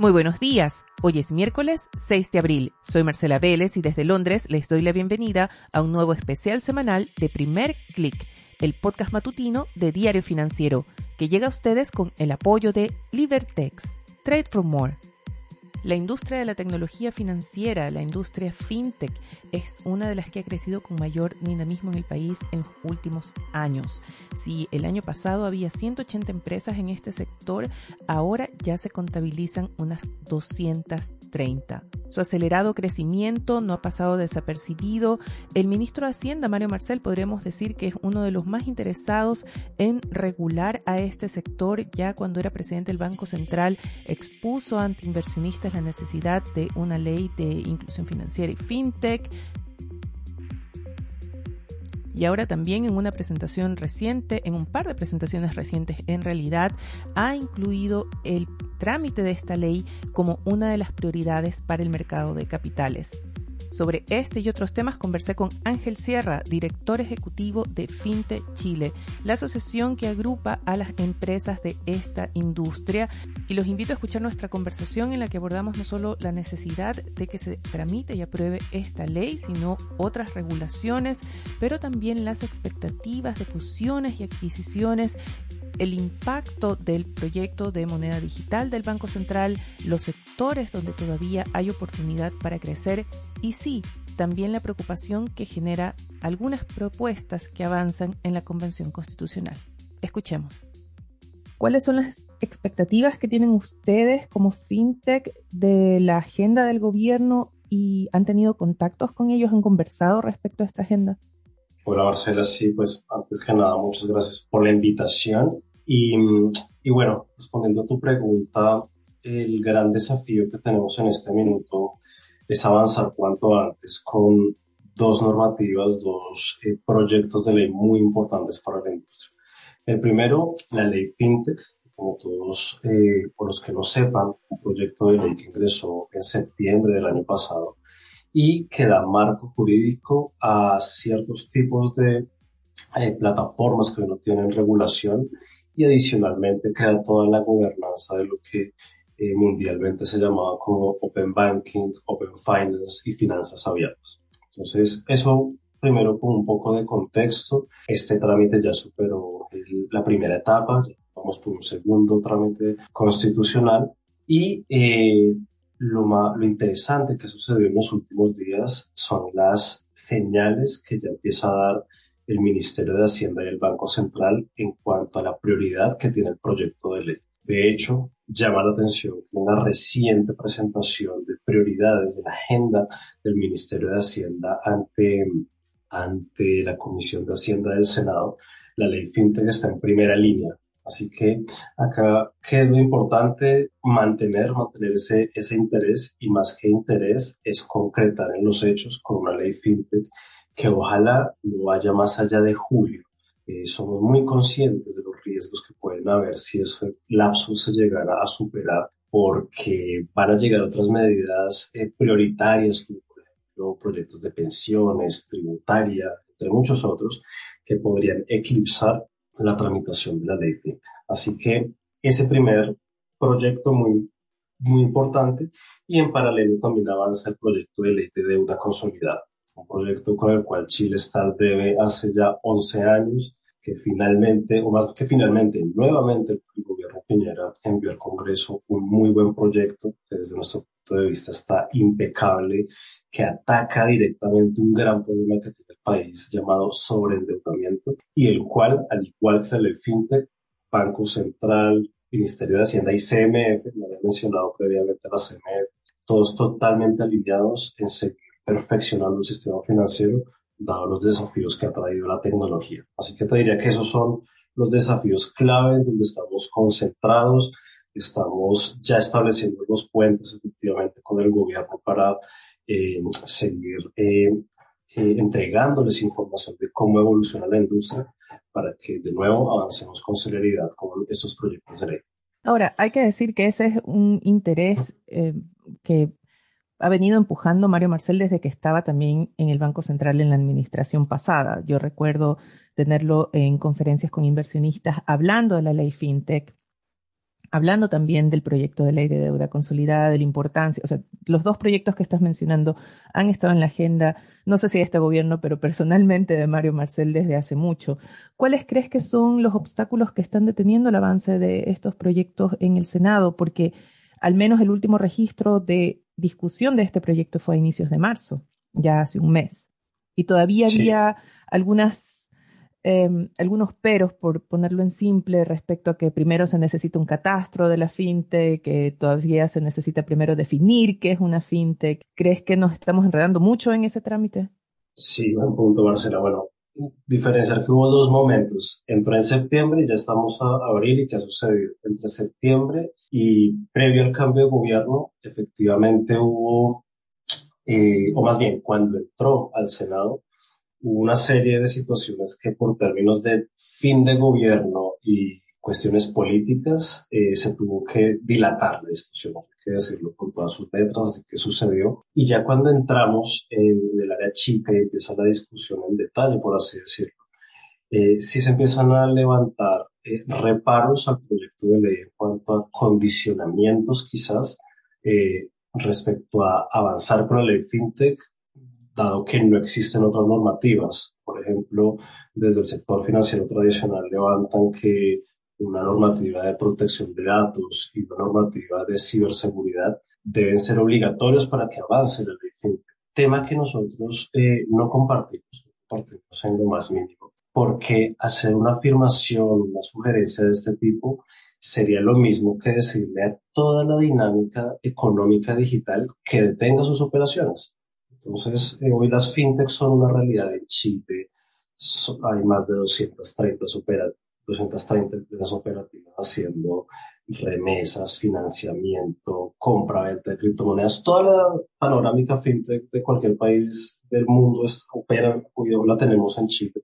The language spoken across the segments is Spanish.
Muy buenos días. Hoy es miércoles 6 de abril. Soy Marcela Vélez y desde Londres les doy la bienvenida a un nuevo especial semanal de Primer Click, el podcast matutino de Diario Financiero, que llega a ustedes con el apoyo de Libertex. Trade for More. La industria de la tecnología financiera, la industria fintech, es una de las que ha crecido con mayor dinamismo en el país en los últimos años. Si el año pasado había 180 empresas en este sector, ahora ya se contabilizan unas 230. Su acelerado crecimiento no ha pasado desapercibido. El ministro de Hacienda, Mario Marcel, podríamos decir que es uno de los más interesados en regular a este sector. Ya cuando era presidente del Banco Central, expuso ante inversionistas la necesidad de una ley de inclusión financiera y fintech. Y ahora también en una presentación reciente, en un par de presentaciones recientes en realidad, ha incluido el trámite de esta ley como una de las prioridades para el mercado de capitales. Sobre este y otros temas conversé con Ángel Sierra, director ejecutivo de Finte Chile, la asociación que agrupa a las empresas de esta industria. Y los invito a escuchar nuestra conversación en la que abordamos no solo la necesidad de que se tramite y apruebe esta ley, sino otras regulaciones, pero también las expectativas de fusiones y adquisiciones el impacto del proyecto de moneda digital del Banco Central, los sectores donde todavía hay oportunidad para crecer y sí, también la preocupación que genera algunas propuestas que avanzan en la Convención Constitucional. Escuchemos. ¿Cuáles son las expectativas que tienen ustedes como fintech de la agenda del gobierno y han tenido contactos con ellos, han conversado respecto a esta agenda? Hola Marcela, sí, pues antes que nada, muchas gracias por la invitación. Y, y bueno, respondiendo a tu pregunta, el gran desafío que tenemos en este minuto es avanzar cuanto antes con dos normativas, dos eh, proyectos de ley muy importantes para la industria. El primero, la ley FinTech, como todos, eh, por los que no sepan, un proyecto de ley que ingresó en septiembre del año pasado y que da marco jurídico a ciertos tipos de eh, plataformas que no tienen regulación y adicionalmente crea toda la gobernanza de lo que eh, mundialmente se llamaba como Open Banking, Open Finance y finanzas abiertas. Entonces, eso primero con un poco de contexto. Este trámite ya superó la primera etapa, vamos por un segundo trámite constitucional y eh, lo, lo interesante que sucedió en los últimos días son las señales que ya empieza a dar el Ministerio de Hacienda y el Banco Central en cuanto a la prioridad que tiene el proyecto de ley. De hecho, llama la atención que una reciente presentación de prioridades de la agenda del Ministerio de Hacienda ante, ante la Comisión de Hacienda del Senado, la ley FinTech está en primera línea. Así que acá, ¿qué es lo importante? Mantener, mantener ese, ese interés y más que interés es concretar en los hechos con una ley FinTech que ojalá no vaya más allá de julio. Eh, somos muy conscientes de los riesgos que pueden haber si ese lapso se llegara a superar porque van a llegar otras medidas eh, prioritarias como por ejemplo proyectos de pensiones, tributaria, entre muchos otros que podrían eclipsar la tramitación de la ley. Así que ese primer proyecto muy, muy importante y en paralelo también avanza el proyecto de ley de deuda consolidada un proyecto con el cual Chile está debe hace ya 11 años, que finalmente, o más que finalmente, nuevamente el gobierno Piñera envió al Congreso un muy buen proyecto que desde nuestro punto de vista está impecable, que ataca directamente un gran problema que tiene el país llamado sobreendeudamiento y el cual, al igual que el FinTech, Banco Central, Ministerio de Hacienda y CMF, me había mencionado previamente la CMF, todos totalmente alineados en seguir perfeccionando el sistema financiero, dado los desafíos que ha traído la tecnología. Así que te diría que esos son los desafíos clave en donde estamos concentrados, estamos ya estableciendo los puentes efectivamente con el gobierno para eh, seguir eh, eh, entregándoles información de cómo evoluciona la industria para que de nuevo avancemos con celeridad con estos proyectos de ley. Ahora, hay que decir que ese es un interés que ha venido empujando Mario Marcel desde que estaba también en el Banco Central en la administración pasada. Yo recuerdo tenerlo en conferencias con inversionistas hablando de la ley FinTech. hablando también del proyecto de ley de deuda consolidada, de la importancia, o sea, los dos proyectos que estás mencionando han estado en la agenda, no sé si de este gobierno, pero personalmente de Mario Marcel desde hace mucho. ¿Cuáles crees que son los obstáculos que están deteniendo el avance de estos proyectos en el Senado? Porque al menos el último registro de discusión de este proyecto fue a inicios de marzo, ya hace un mes. Y todavía había algunas Em, algunos peros, por ponerlo en simple, respecto a que primero se necesita un catastro de la fintech, que todavía se necesita primero definir qué es una fintech. ¿Crees que nos estamos enredando mucho en ese trámite? Sí, buen punto, Marcela. Bueno, diferenciar que hubo dos momentos. Entró en septiembre ya estamos a abril y qué ha sucedido. Entre septiembre y previo al cambio de gobierno, efectivamente hubo, eh, o más bien, cuando entró al Senado, hubo una serie de situaciones que por términos de fin de gobierno y cuestiones políticas eh, se tuvo que dilatar la discusión, hay que decirlo con todas sus letras de qué sucedió. Y ya cuando entramos en el área chica y empieza la discusión en detalle, por así decirlo, eh, sí se empiezan a levantar eh, reparos al proyecto de ley en cuanto a condicionamientos quizás eh, respecto a avanzar con la ley FinTech dado que no existen otras normativas. Por ejemplo, desde el sector financiero tradicional levantan que una normativa de protección de datos y una normativa de ciberseguridad deben ser obligatorios para que avance la ley FinTech. Tema que nosotros eh, no compartimos, no compartimos en lo más mínimo, porque hacer una afirmación, una sugerencia de este tipo sería lo mismo que decirle a toda la dinámica económica digital que detenga sus operaciones. Entonces, eh, hoy las fintechs son una realidad en Chile. hay más de 230, 230 empresas operativas haciendo remesas, financiamiento, compra-venta de criptomonedas. Toda la panorámica fintech de cualquier país del mundo es, opera, hoy la tenemos en Chile.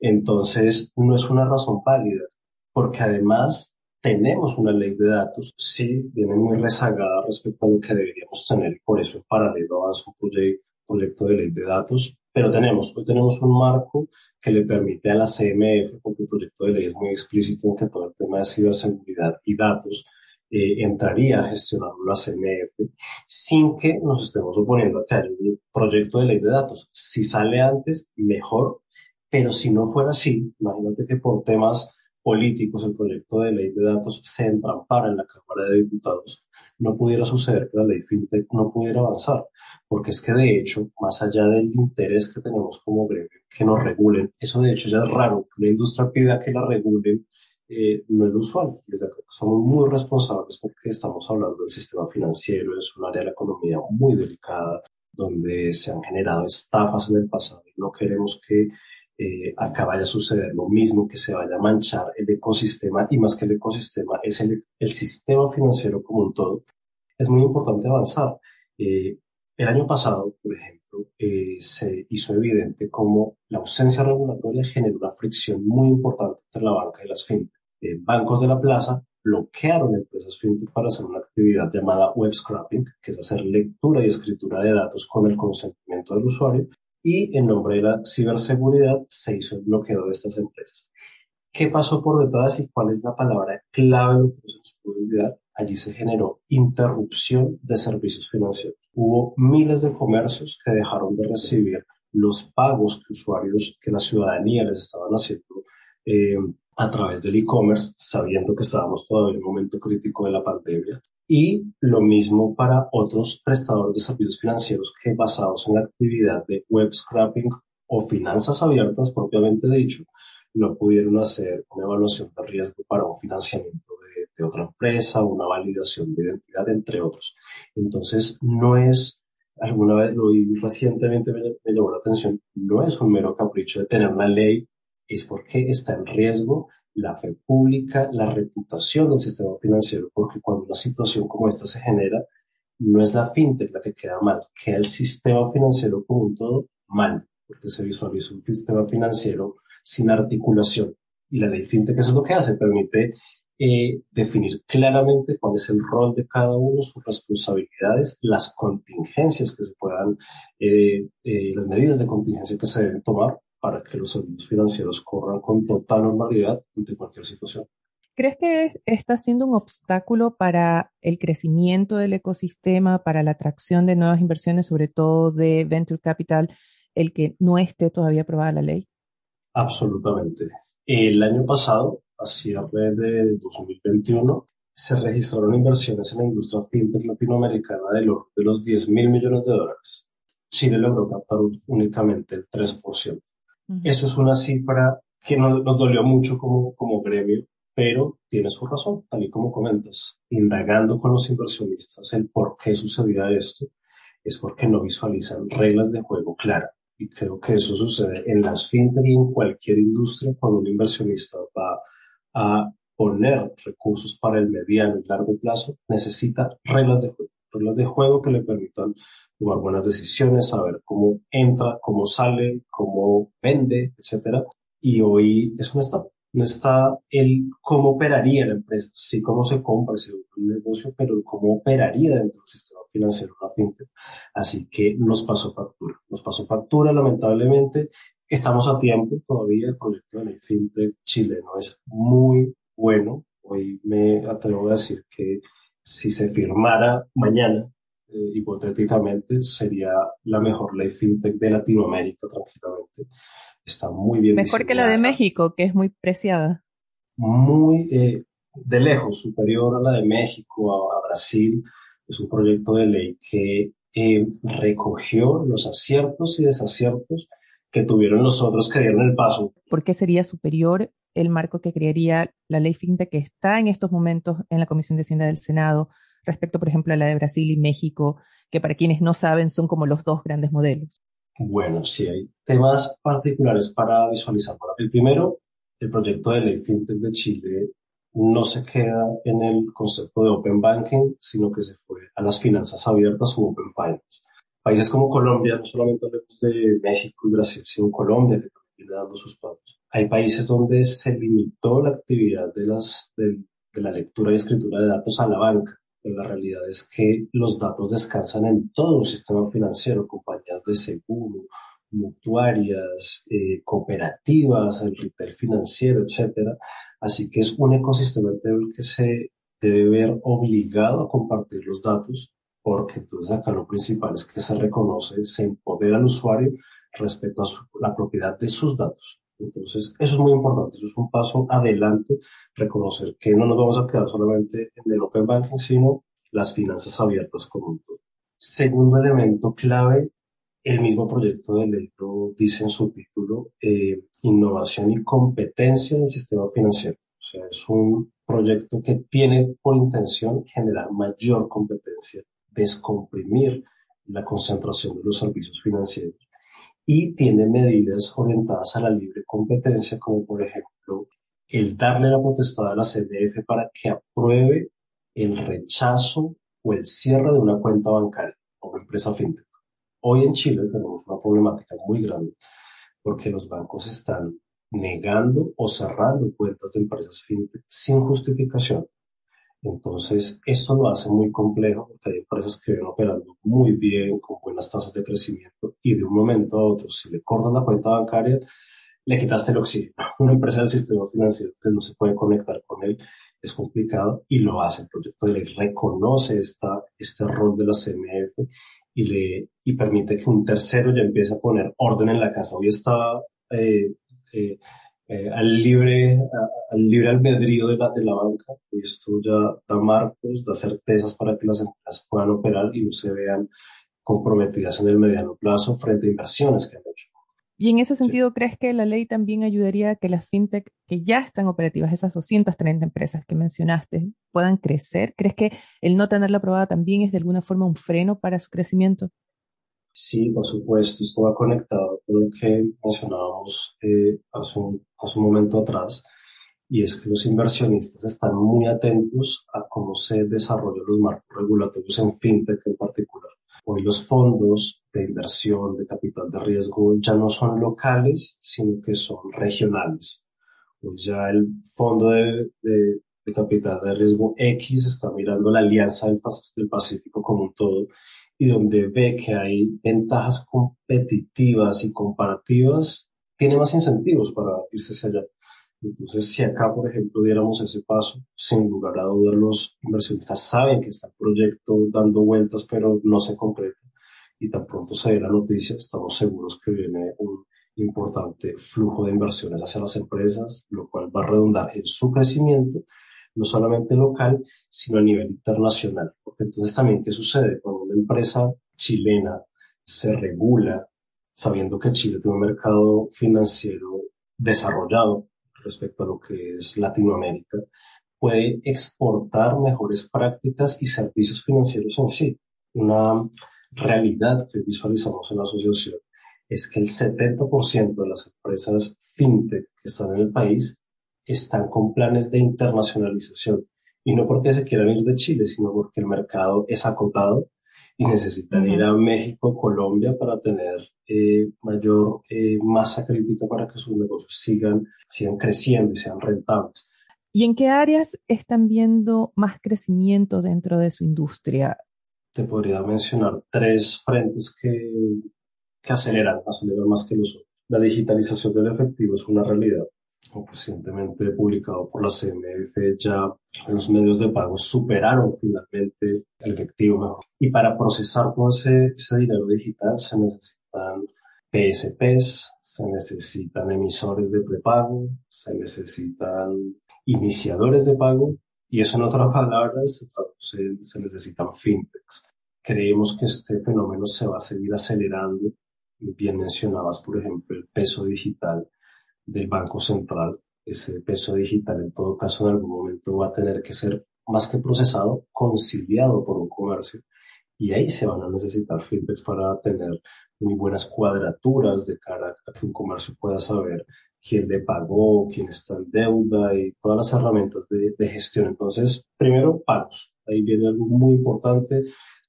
Entonces, no es una razón válida, porque además tenemos una ley de datos, sí, viene muy rezagada respecto a lo que deberíamos tener, por eso en paralelo avanza un proyecto de ley de datos, pero tenemos, hoy tenemos un marco que le permite a la CMF, porque el proyecto de ley es muy explícito en que todo el tema de ciberseguridad y datos eh, entraría a gestionar la CMF sin que nos estemos oponiendo a que haya un proyecto de ley de datos. Si sale antes, mejor, pero si no fuera así, imagínate que por temas políticos el proyecto de ley de datos se entrampara en la Cámara de Diputados, no pudiera suceder que la ley FinTech no pudiera avanzar, porque es que de hecho, más allá del interés que tenemos como gremio, que nos regulen, eso de hecho ya es raro, que una industria pida que la regulen, eh, no es usual. Desde acá somos muy responsables porque estamos hablando del sistema financiero, es un área de la economía muy delicada, donde se han generado estafas en el pasado y no queremos que eh, acá vaya a suceder lo mismo, que se vaya a manchar el ecosistema y más que el ecosistema es el, el sistema financiero como un todo. Es muy importante avanzar. Eh, el año pasado, por ejemplo, eh, se hizo evidente cómo la ausencia regulatoria generó una fricción muy importante entre la banca y las fintech. Eh, bancos de la plaza bloquearon empresas fintech para hacer una actividad llamada web scrapping, que es hacer lectura y escritura de datos con el consentimiento del usuario, y en nombre de la ciberseguridad se hizo el bloqueo de estas empresas. ¿Qué pasó por detrás y cuál es la palabra clave lo que no se nos puede olvidar? Allí se generó interrupción de servicios financieros. Hubo miles de comercios que dejaron de recibir los pagos que usuarios, que la ciudadanía les estaban haciendo eh, a través del e-commerce, sabiendo que estábamos todavía en un momento crítico de la pandemia. Y lo mismo para otros prestadores de servicios financieros que basados en la actividad de web scrapping o finanzas abiertas, propiamente dicho, no pudieron hacer una evaluación de riesgo para un financiamiento de, otra empresa, una validación de identidad, entre otros. Entonces, no es, alguna vez lo vi recientemente, me, me llamó la atención, no es un mero capricho de tener una ley, es porque está en riesgo la fe pública, la reputación del sistema financiero, porque cuando una situación como esta se genera, no es la fintech la que queda mal, queda el sistema financiero como un todo mal, porque se visualiza un sistema financiero sin articulación. Y la ley fintech eso es lo que hace, permite eh, definir claramente cuál es el rol de cada uno, sus responsabilidades, las contingencias que se puedan, eh, eh, las medidas de contingencia que se deben tomar para que los servicios financieros corran con total normalidad ante cualquier situación. ¿Crees que está siendo un obstáculo para el crecimiento del ecosistema, para la atracción de nuevas inversiones, sobre todo de venture capital, el que no esté todavía aprobada la ley? Absolutamente. El año pasado, a cierre de 2021, se registraron inversiones en la industria fintech latinoamericana de, de los 10 mil millones de dólares. Chile logró captar únicamente el 3%. Eso es una cifra que nos, nos dolió mucho como, como gremio, pero tiene su razón, tal y como comentas. Indagando con los inversionistas el por qué sucedía esto, es porque no visualizan reglas de juego claras. Y creo que eso sucede en las fintech y en cualquier industria cuando un inversionista va a poner recursos para el mediano y largo plazo, necesita reglas de juego. Reglas de juego que le permitan tomar buenas decisiones, saber cómo entra, cómo sale, cómo vende, etcétera. Y hoy es un estado no está el cómo operaría la empresa, sí cómo se compra ese negocio, pero cómo operaría dentro del sistema financiero la fintech. Así que nos pasó factura, nos pasó factura lamentablemente. Estamos a tiempo todavía, el proyecto de la fintech chileno es muy bueno. Hoy me atrevo a decir que si se firmara mañana, eh, hipotéticamente, sería la mejor ley fintech de Latinoamérica tranquilamente está muy bien. Mejor que la de México, que es muy preciada. Muy eh, de lejos, superior a la de México, a, Brasil. Es un proyecto de ley que eh, recogió los aciertos y desaciertos que tuvieron los otros que dieron el paso. ¿Por qué sería superior el marco que crearía la ley FinTech que está en estos momentos en la Comisión de Hacienda del Senado respecto, por ejemplo, a la de Brasil y México, que para quienes no saben son como los dos grandes modelos? Bueno, sí, hay temas particulares para visualizar. El primero, el proyecto de ley FinTech de Chile no se queda en el concepto de Open Banking, sino que se fue a las finanzas abiertas o Open Finance. Países como Colombia, no solamente hablemos de México y Brasil, sino Colombia, que dando sus pasos. Hay países donde se limitó la actividad de, las, de la lectura y escritura de datos a la banca pero la realidad es que los datos descansan en todo un sistema financiero, compañías de seguro, mutuarias, eh, cooperativas, el retail financiero, etcétera. Así que es un ecosistema en que se debe ver obligado a compartir los datos, porque entonces acá lo principal es que se reconoce, se empodera al usuario respecto a la propiedad de sus datos. Entonces, eso es muy importante, eso es un paso adelante, reconocer que no nos vamos a quedar solamente en el Open Banking, sino las finanzas abiertas como un todo. Segundo elemento clave, el mismo proyecto de ley lo dice en su título, eh, innovación y competencia del sistema financiero. O sea, es un proyecto que tiene por intención generar mayor competencia, descomprimir la concentración de los servicios financieros y tiene medidas orientadas a la libre competencia, como por ejemplo el darle la potestad a la CDF para que apruebe el rechazo o el cierre de una cuenta bancaria o una empresa fintech. Hoy en Chile tenemos una problemática muy grande porque los bancos están negando o cerrando cuentas de empresas fintech sin justificación. Entonces, esto lo hace muy complejo porque hay empresas que vienen operando muy bien, con buenas tasas de crecimiento, y de un momento a otro, si le cortan la cuenta bancaria, le quitaste el oxígeno. Una empresa del sistema financiero que no se puede conectar con él es complicado y lo hace. El proyecto de ley reconoce esta, este rol de la CMF y, le, y permite que un tercero ya empiece a poner orden en la casa. Hoy está eh, eh, eh, al, libre, al libre albedrío de la, de la banca. Y esto ya da marcos, da certezas para que las empresas puedan operar y no se vean comprometidas en el mediano plazo frente a inversiones que han hecho. Y en ese sentido, ¿crees que la ley también ayudaría a que las fintech que ya están operativas, esas 230 empresas que mencionaste, puedan crecer? ¿Crees que el no tenerla aprobada también es de alguna forma un freno para su crecimiento? Sí, por supuesto, esto va conectado con lo que mencionábamos eh, hace, un, hace un momento atrás, y es que los inversionistas están muy atentos a cómo se desarrollan los marcos regulatorios en fintech en particular. Hoy los fondos de inversión de capital de riesgo ya no son locales, sino que son regionales. Hoy ya el fondo de, de, capital de riesgo X está mirando la alianza del, del Pacífico como un todo y donde ve que hay ventajas competitivas y comparativas, tiene más incentivos para irse hacia allá. Entonces, si acá, por ejemplo, diéramos ese paso, sin lugar a dudas, los inversionistas saben que está el proyecto dando vueltas, pero no se concreta. Y tan pronto se dé la noticia, estamos seguros que viene un importante flujo de inversiones hacia las empresas, lo cual va a redundar en su crecimiento, no solamente local, sino a nivel internacional. Porque entonces también, ¿qué sucede? Cuando una empresa chilena se regula, sabiendo que Chile tiene un mercado financiero desarrollado respecto a lo que es Latinoamérica, puede exportar mejores prácticas y servicios financieros en sí. Una realidad que visualizamos en la asociación es que el 70% de las empresas fintech que están en el país están con planes de internacionalización. Y no porque se quieran ir de Chile, sino porque el mercado es acotado y necesitan ir a México, Colombia para tener eh, mayor eh, masa crítica para que sus negocios sigan, sigan creciendo y sean rentables. ¿Y en qué áreas están viendo más crecimiento dentro de su industria? Te podría mencionar tres frentes que, que aceleran, aceleran más que los otros. La digitalización del efectivo es una realidad recientemente publicado por la CMF, ya los medios de pago superaron finalmente el efectivo. Y para procesar todo ese, dinero digital se necesitan PSPs, se necesitan emisores de prepago, se necesitan iniciadores de pago y eso en otras palabras se traduce, se necesitan fintechs. Creemos que este fenómeno se va a seguir acelerando. Bien mencionabas, por ejemplo, el peso digital del Banco Central. Ese peso digital en todo caso en algún momento va a tener que ser más que procesado, conciliado por un comercio. Y ahí se van a necesitar fintechs para tener muy buenas cuadraturas de cara a que un comercio pueda saber quién le pagó, quién está en deuda y todas las herramientas de, de gestión. Entonces, primero, pagos. Ahí viene algo muy importante.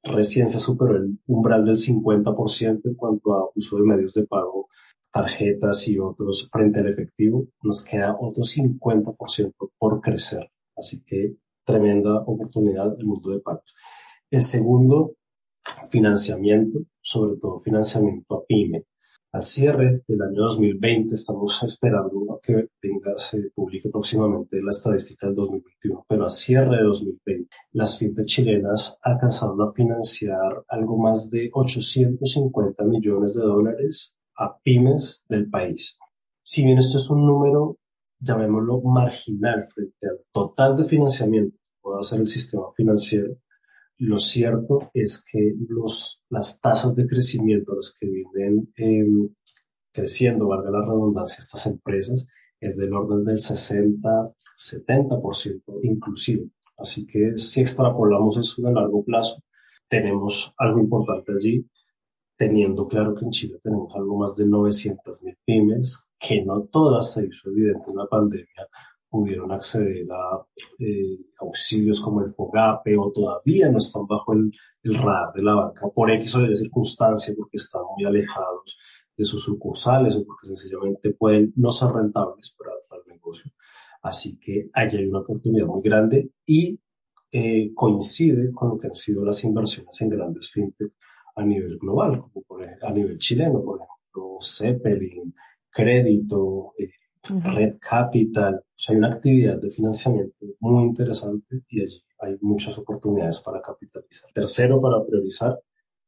Recién se superó el umbral del 50% en cuanto a uso de medios de pago tarjetas y otros frente al efectivo, nos queda otro 50% por crecer. Así que tremenda oportunidad el mundo de pagos. El segundo, financiamiento, sobre todo financiamiento a PYME. Al cierre del año 2020 estamos esperando que venga, se publique próximamente la estadística del 2021, pero a cierre de 2020 las fintech chilenas alcanzaron a financiar algo más de 850 millones de dólares a pymes del país. Si bien esto es un número, llamémoslo marginal frente al total de financiamiento que puede hacer el sistema financiero, lo cierto es que los, las tasas de crecimiento a las que vienen em, creciendo, valga la redundancia, estas empresas, es del orden del 60, 70% inclusive. Así que si extrapolamos eso a largo plazo, tenemos algo importante allí teniendo claro que en Chile tenemos algo más de 900 mil pymes, que no todas, se hizo evidente en la pandemia, pudieron acceder a eh, auxilios como el FOGAPE o todavía no están bajo el, radar de la banca por X o Y circunstancia, porque están muy alejados de sus sucursales o porque sencillamente pueden no ser rentables para, el negocio. Así que allí hay una oportunidad muy grande y eh, coincide con lo que han sido las inversiones en grandes fintech a nivel global, como por ejemplo, a nivel chileno, por ejemplo, Zeppelin, Crédito, eh, Red Capital. O sea, hay una actividad de financiamiento muy interesante y allí hay muchas oportunidades para capitalizar. Tercero, para priorizar,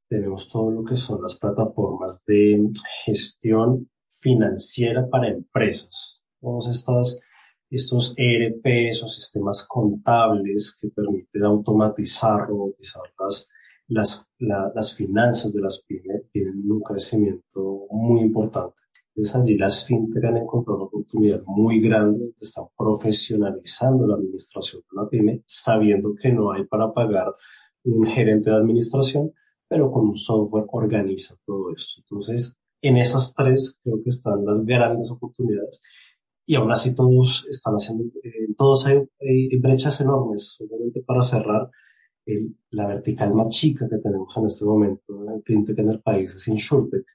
tenemos todo lo que son las plataformas de gestión financiera para empresas. Todos estas, estos ERP, o sistemas contables que permiten automatizar, robotizar las las, las finanzas de las pymes tienen un crecimiento muy importante. Entonces allí las fintech han encontrado una oportunidad muy grande, están profesionalizando la administración de una pyme, sabiendo que no hay para pagar un gerente de administración, pero con un software organiza todo esto. Entonces, en esas tres creo que están las grandes oportunidades y aún así todos están haciendo, en todos hay, hay brechas enormes, solamente para cerrar la vertical más chica que tenemos en este momento en fintech en el país es InsurTech.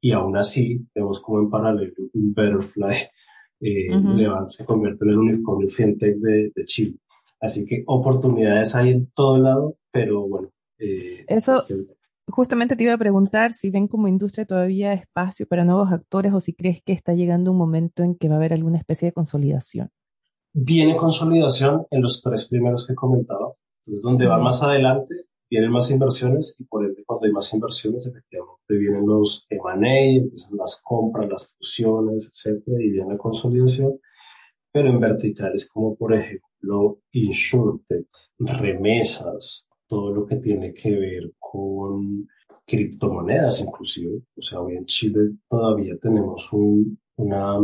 Y aún así, vemos como en paralelo un Betterfly eh, se convierte en el unicornio fintech de, Chile. Así que oportunidades hay en todo lado, pero bueno. Eh, Eso, justamente te iba a preguntar si ven como industria todavía espacio para nuevos actores o si crees que está llegando un momento en que va a haber alguna especie de consolidación. Viene consolidación en los tres primeros que comentaba. Entonces, donde va más adelante, vienen más inversiones y por ende, cuando hay más inversiones, efectivamente vienen los M&A, empiezan las compras, las fusiones, etcétera, y viene la consolidación. Pero en verticales como, por ejemplo, InsurTech, remesas, todo lo que tiene que ver con criptomonedas inclusive. O sea, hoy en Chile todavía tenemos un, una,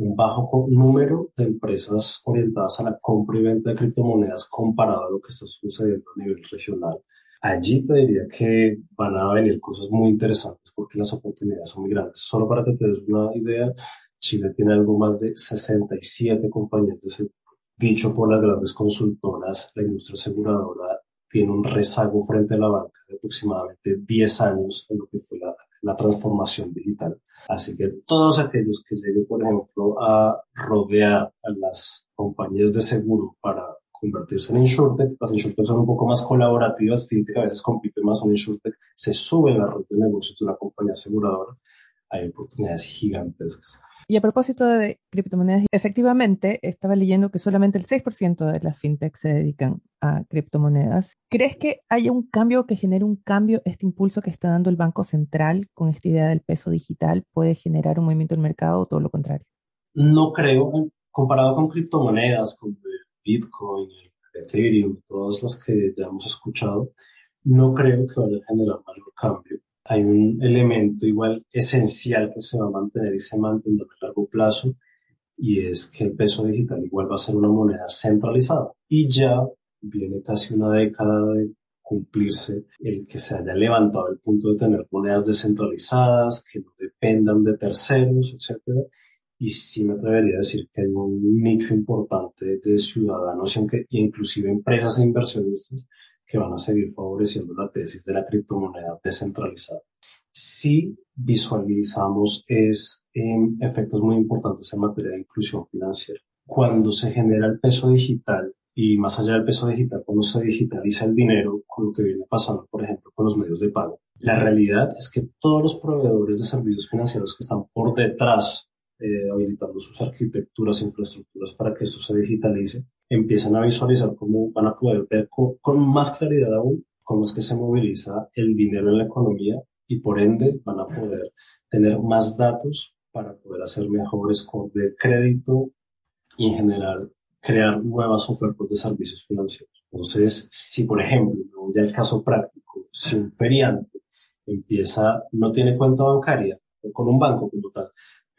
un bajo número de empresas orientadas a la compra y venta de criptomonedas comparado a lo que está sucediendo a nivel regional. Allí te diría que van a venir cosas muy interesantes porque las oportunidades son muy grandes. Solo para que te des una idea, Chile tiene algo más de 67 compañías de seguro. Dicho por las grandes consultoras, la industria aseguradora tiene un rezago frente a la banca de aproximadamente 10 años en lo que fue la, transformación digital. Así que todos aquellos que lleguen, por ejemplo, a rodear a las compañías de seguro para convertirse en insurtech, las insurtech son un poco más colaborativas, fintech a veces compiten más, un insurtech se sube la red de negocios de una compañía aseguradora, hay oportunidades gigantescas. Y a propósito de criptomonedas, efectivamente estaba leyendo que solamente el 6% de las fintech se dedican a criptomonedas. ¿Crees que haya un cambio que genere un cambio, este impulso que está dando el Banco Central con esta idea del peso digital puede generar un movimiento en el mercado o todo lo contrario? No creo. Comparado con criptomonedas, como Bitcoin, Ethereum, todas las que ya hemos escuchado, no creo que vaya a generar mayor cambio hay un elemento igual esencial que se va a mantener y se mantendrá a largo plazo y es que el peso digital igual va a ser una moneda centralizada y ya viene casi una década de cumplirse el que se haya levantado el punto de tener monedas descentralizadas que no dependan de terceros, etcétera. Y sí me atrevería a decir que hay un nicho importante de ciudadanos e inclusive empresas e inversionistas que van a seguir favoreciendo la tesis de la criptomoneda descentralizada. Si visualizamos es em, efectos muy importantes en materia de inclusión financiera. Cuando se genera el peso digital y más allá del peso digital, cuando se digitaliza el dinero, con lo que viene pasando, por ejemplo, con los medios de pago, la realidad es que todos los proveedores de servicios financieros que están por detrás eh, habilitando sus arquitecturas, e infraestructuras para que esto se digitalice, empiezan a visualizar cómo van a poder ver con, más claridad aún cómo es que se moviliza el dinero en la economía y por ende van a poder tener más datos para poder hacer mejores de crédito y en general crear nuevas ofertas de servicios financieros. Entonces, si por ejemplo, ya el caso práctico, si un feriante empieza, no tiene cuenta bancaria o con un banco como tal,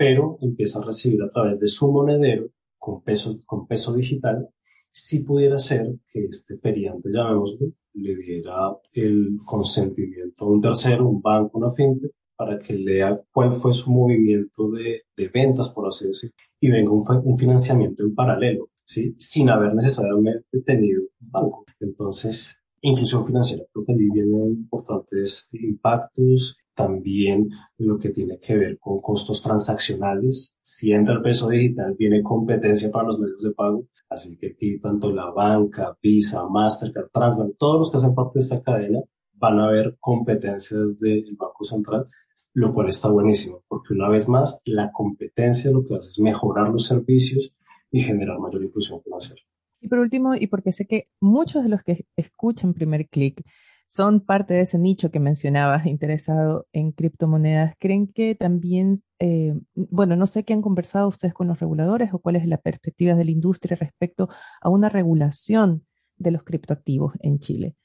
pero empieza a recibir a través de su monedero con peso, con peso digital, si pudiera ser que este feriante, llamémoslo, le diera el consentimiento a un tercero, un banco, una fintech, para que lea cuál fue su movimiento de, de ventas, por así decirlo, y venga un, un, financiamiento en paralelo, ¿sí? sin haber necesariamente tenido un banco. Entonces, inclusión financiera, creo que allí vienen importantes impactos también lo que tiene que ver con costos transaccionales. Si entra el peso digital, viene competencia para los medios de pago. Así que aquí tanto la banca, Visa, Mastercard, Transbank, todos los que hacen parte de esta cadena van a ver competencias del Banco Central, lo cual está buenísimo, porque una vez más, la competencia lo que hace es mejorar los servicios y generar mayor inclusión financiera. Y por último, y porque sé que muchos de los que escuchan Primer Click son parte de ese nicho que mencionabas, interesado en criptomonedas. ¿Creen que también, eh, bueno, no sé qué han conversado ustedes con los reguladores o cuál es la perspectiva de la industria respecto a una regulación de los criptoactivos en Chile?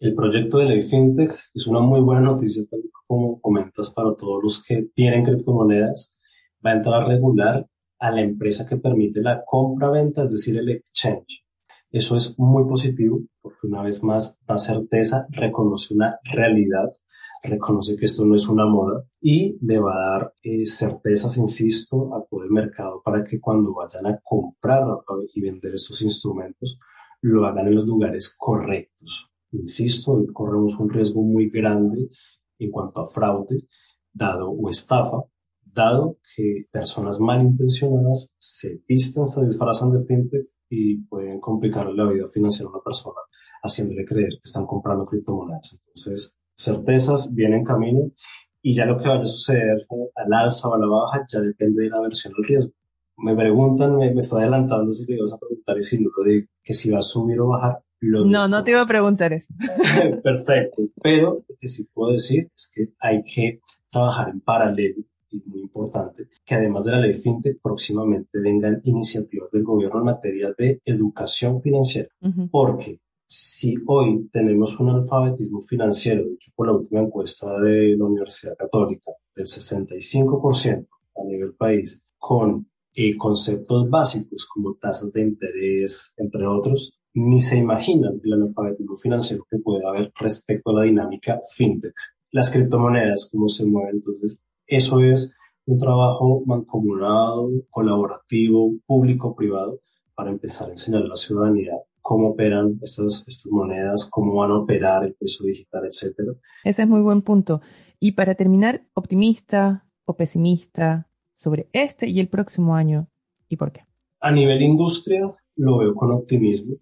El proyecto de ley FinTech es una muy buena noticia, como comentas, para todos los que tienen criptomonedas. Va a entrar a regular a la empresa que permite la compra-venta, es decir, el exchange. Eso es muy positivo porque una vez más da certeza, reconoce una realidad, reconoce que esto no es una moda y le va a dar eh, certezas, insisto, a todo el mercado para que cuando vayan a comprar y vender estos instrumentos lo hagan en los lugares correctos. Insisto, hoy corremos un riesgo muy grande en cuanto a fraude, dado o estafa, dado que personas malintencionadas se visten, se disfrazan de fintech y pueden complicarle la vida financiera a una persona haciéndole creer que están comprando criptomonedas. Entonces, certezas vienen en camino y ya lo que vaya a suceder eh, al alza o a la baja ya depende de la versión al riesgo. Me preguntan, me, estoy adelantando si le ibas a preguntar y si no lo digo, que si va a subir o bajar. Lo no, no te iba a preguntar eso. Perfecto, pero lo que sí puedo decir es que hay que trabajar en paralelo y muy importante, que además de la ley FinTech, próximamente vengan iniciativas del gobierno en materia de educación financiera, porque si hoy tenemos un alfabetismo financiero, dicho por la última encuesta de la Universidad Católica, del 65% a nivel país, con eh, conceptos básicos como tasas de interés, entre otros, ni se imaginan el analfabetismo financiero que puede haber respecto a la dinámica fintech. Las criptomonedas, cómo se mueven. Entonces, eso es un trabajo mancomunado, colaborativo, público-privado, para empezar a enseñar a la ciudadanía cómo operan estas, estas monedas, cómo van a operar el peso digital, etcétera. Ese es muy buen punto. Y para terminar, optimista o pesimista sobre este y el próximo año y por qué. A nivel industria, lo veo con optimismo.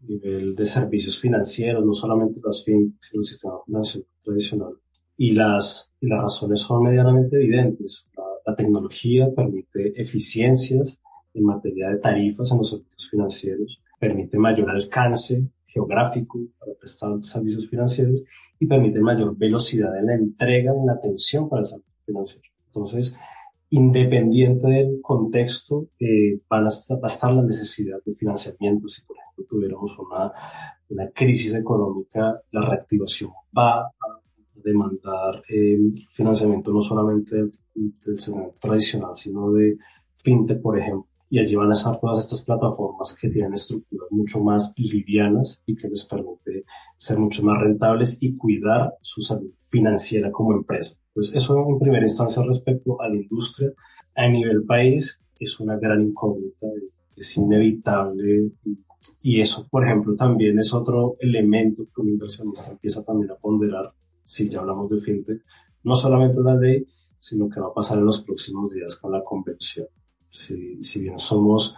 A nivel de servicios financieros, no solamente las fintechs, sino el sistema financiero tradicional. Y las, y las razones son medianamente evidentes. La, la tecnología permite eficiencias en materia de tarifas en los servicios financieros permite mayor alcance geográfico para prestar servicios financieros y permite mayor velocidad en la entrega, en la atención para el servicio financiero. Entonces, independiente del contexto, eh, van a estar, va a estar la necesidad de financiamiento. Si, por ejemplo, tuviéramos una, una crisis económica, la reactivación va demandar eh, financiamiento no solamente del, del segmento tradicional, sino de fintech, por ejemplo y allí van a estar todas estas plataformas que tienen estructuras mucho más livianas y que les permite ser mucho más rentables y cuidar su salud financiera como empresa. Pues eso en primera instancia respecto a la industria. A nivel país es una gran incógnita, es inevitable y, eso, por ejemplo, también es otro elemento que un inversionista empieza también a ponderar si ya hablamos de fintech, no solamente la ley, sino que va a pasar en los próximos días con la convención. Si, si bien somos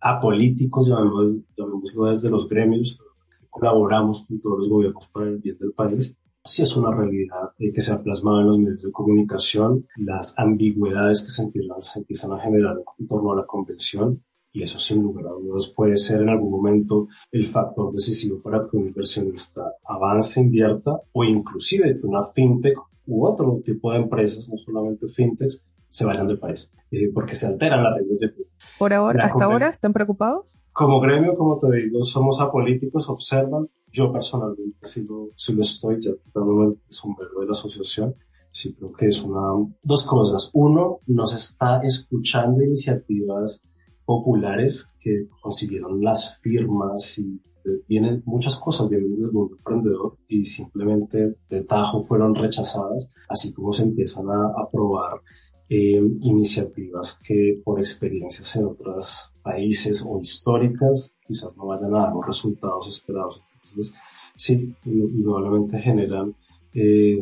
apolíticos, llamémoslo desde los gremios, que colaboramos con todos los gobiernos para el bien del país, sí es una realidad eh, que se ha plasmado en los medios de comunicación, las ambigüedades que se empiezan, se empiezan a generar en torno a la convención, y eso sin lugar a dudas puede ser en algún momento el factor decisivo para que un inversionista avance, invierta o inclusive que una fintech u otro tipo de empresas, no solamente fintechs, se vayan del país, eh, porque se alteran las reglas de juego. Por ahora, hasta ahora, ¿están preocupados? Como gremio, como te digo, somos apolíticos, observan. Yo personalmente sí lo, sí lo estoy, ya quitándome el sombrero de la asociación. Sí creo que es una... Dos cosas. Uno, nos está escuchando iniciativas populares que consiguieron las firmas y eh, vienen muchas cosas, vienen desde el mundo emprendedor y simplemente de tajo fueron rechazadas, así como se empiezan a aprobar eh, iniciativas que por experiencias en otros países o históricas quizás no vayan a dar los resultados esperados. Entonces, sí, indudablemente generan eh,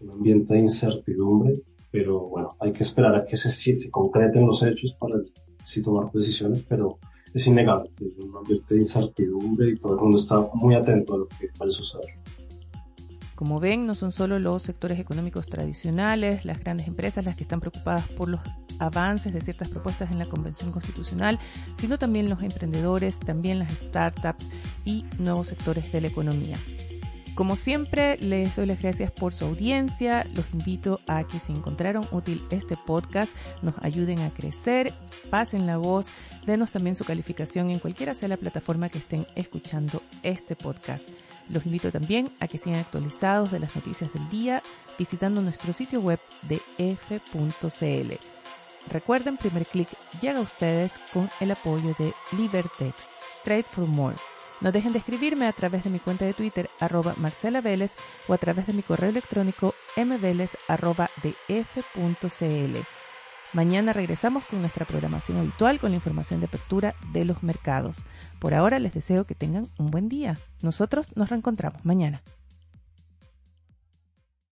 un ambiente de incertidumbre, pero bueno, hay que esperar a que se, se concreten los hechos para sí tomar decisiones, pero es innegable que hay un ambiente de incertidumbre y todo el mundo está muy atento a lo que va a suceder. Como ven, no son solo los sectores económicos tradicionales, las grandes empresas las que están preocupadas por los avances de ciertas propuestas en la Convención Constitucional, sino también los emprendedores, también las startups y nuevos sectores de la economía. Como siempre, les doy las gracias por su audiencia. Los invito a que si encontraron útil este podcast, nos ayuden a crecer, pasen la voz, denos también su calificación en cualquiera sea la plataforma que estén escuchando este podcast. Los invito también a que sean actualizados de las noticias del día visitando nuestro sitio web de f.cl. Recuerden, primer clic llega a ustedes con el apoyo de Libertex, Trade for More. No dejen de escribirme a través de mi cuenta de Twitter, arroba Marcela Vélez, o a través de mi correo electrónico mveles, arroba Mañana regresamos con nuestra programación habitual con la información de apertura de los mercados. Por ahora les deseo que tengan un buen día. Nosotros nos reencontramos mañana.